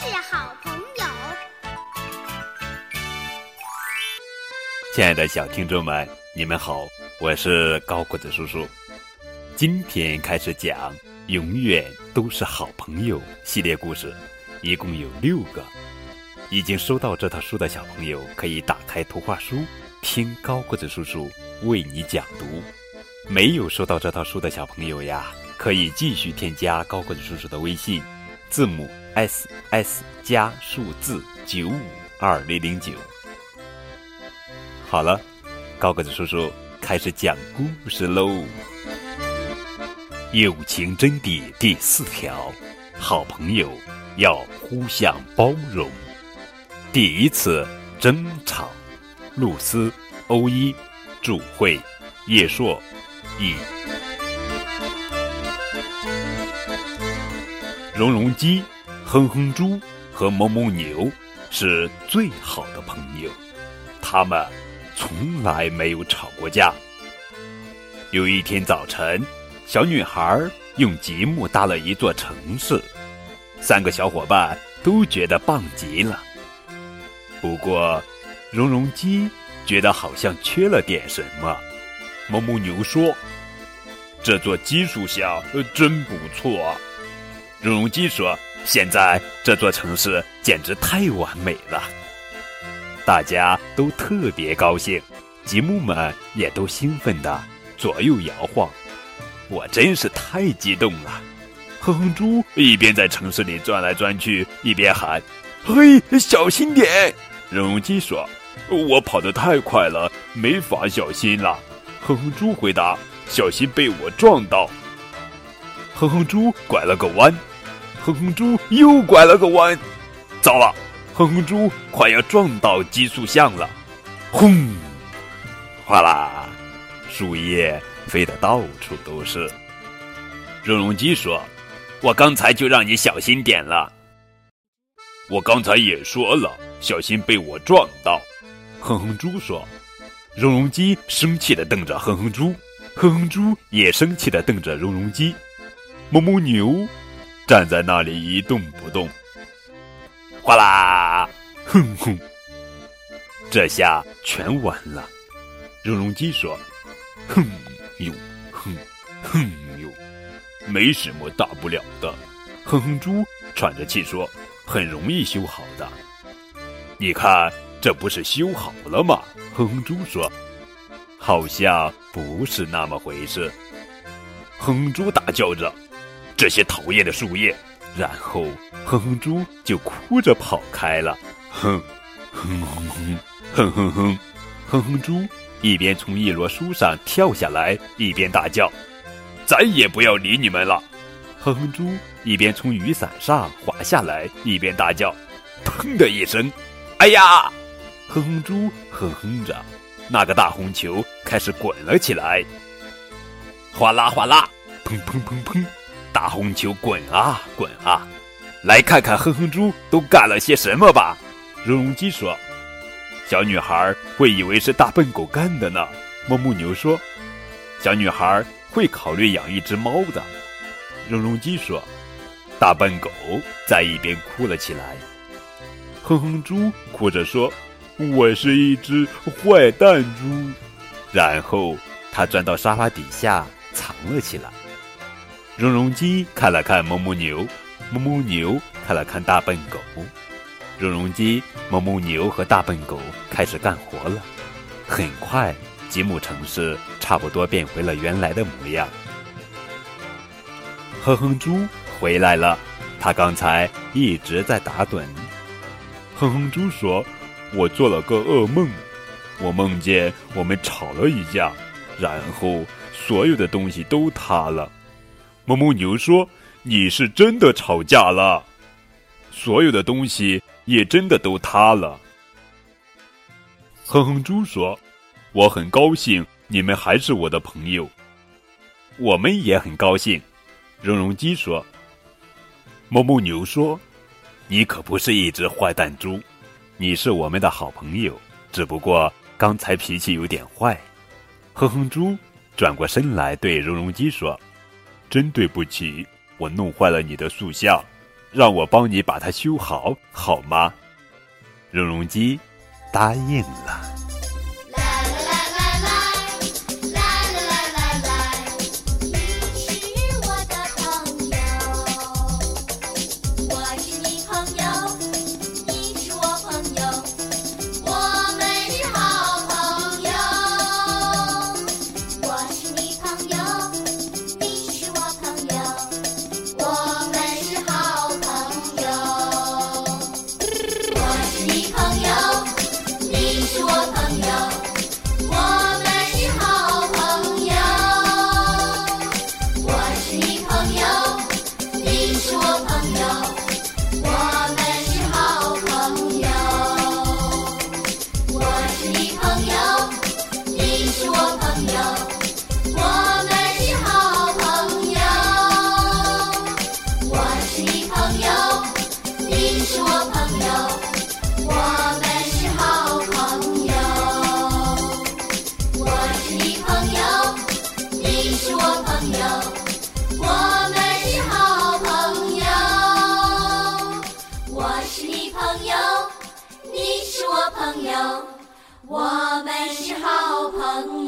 是好朋友。亲爱的小听众们，你们好，我是高个子叔叔。今天开始讲《永远都是好朋友》系列故事，一共有六个。已经收到这套书的小朋友，可以打开图画书，听高个子叔叔为你讲读。没有收到这套书的小朋友呀，可以继续添加高个子叔叔的微信，字母 S S 加数字九五二零零九。好了，高个子叔叔开始讲故事喽。友情真谛第四条：好朋友要互相包容。第一次争吵，露丝、欧一、祝慧、叶硕。一，绒绒鸡、哼哼猪和哞哞牛是最好的朋友，他们从来没有吵过架。有一天早晨，小女孩用积木搭了一座城市，三个小伙伴都觉得棒极了。不过，绒绒鸡觉得好像缺了点什么。哞哞牛说：“这座基础像真不错。”绒绒鸡说：“现在这座城市简直太完美了。”大家都特别高兴，积木们也都兴奋地左右摇晃。我真是太激动了！哼哼猪一边在城市里转来转去，一边喊：“嘿，小心点！”绒绒鸡说：“我跑得太快了，没法小心了。”哼哼猪回答：“小心被我撞到。”哼哼猪拐了个弯，哼哼猪又拐了个弯，糟了！哼哼猪快要撞到激素像了，轰！哗啦，树叶飞得到处都是。绒绒鸡说：“我刚才就让你小心点了。”我刚才也说了，小心被我撞到。哼哼猪说。绒绒鸡生气地瞪着哼哼猪，哼哼猪也生气地瞪着绒绒鸡。哞哞牛站在那里一动不动。哗啦，哼哼，这下全完了。绒绒鸡说：“哼哟，哼，哼哟，没什么大不了的。”哼哼猪喘着气说：“很容易修好的，你看。”这不是修好了吗？哼哼猪说：“好像不是那么回事。”哼哼猪大叫着：“这些讨厌的树叶！”然后哼哼猪就哭着跑开了。哼，哼哼哼，哼哼哼，哼哼猪一边从一摞书上跳下来，一边大叫：“再也不要理你们了！”哼哼猪一边从雨伞上滑下来，一边大叫：“砰的一声，哎呀！”哼哼猪哼哼着，那个大红球开始滚了起来。哗啦哗啦，砰砰砰砰，大红球滚啊滚啊！来看看哼哼猪都干了些什么吧。绒绒鸡说：“小女孩会以为是大笨狗干的呢。”哞哞牛说：“小女孩会考虑养一只猫的。”绒绒鸡说：“大笨狗在一边哭了起来。”哼哼猪哭着说。我是一只坏蛋猪，然后他钻到沙发底下藏了起来。绒绒鸡看了看哞哞牛，哞哞牛看了看大笨狗。绒绒鸡、哞哞牛和大笨狗开始干活了。很快，积木城市差不多变回了原来的模样。哼哼猪回来了，他刚才一直在打盹。哼哼猪说。我做了个噩梦，我梦见我们吵了一架，然后所有的东西都塌了。哞哞牛说：“你是真的吵架了，所有的东西也真的都塌了。”哼哼猪说：“我很高兴你们还是我的朋友，我们也很高兴。”绒绒鸡说：“哞哞牛说，你可不是一只坏蛋猪。”你是我们的好朋友，只不过刚才脾气有点坏。哼哼猪转过身来对绒绒鸡说：“真对不起，我弄坏了你的塑像。”让我帮你把它修好，好吗？荣荣鸡答应了。是我朋友我们是好朋友我是你朋友你是我朋友我们是好朋友我是你朋友你是我朋友我们是好朋友我是你朋友你是我朋友。是我朋友，我们是好朋友。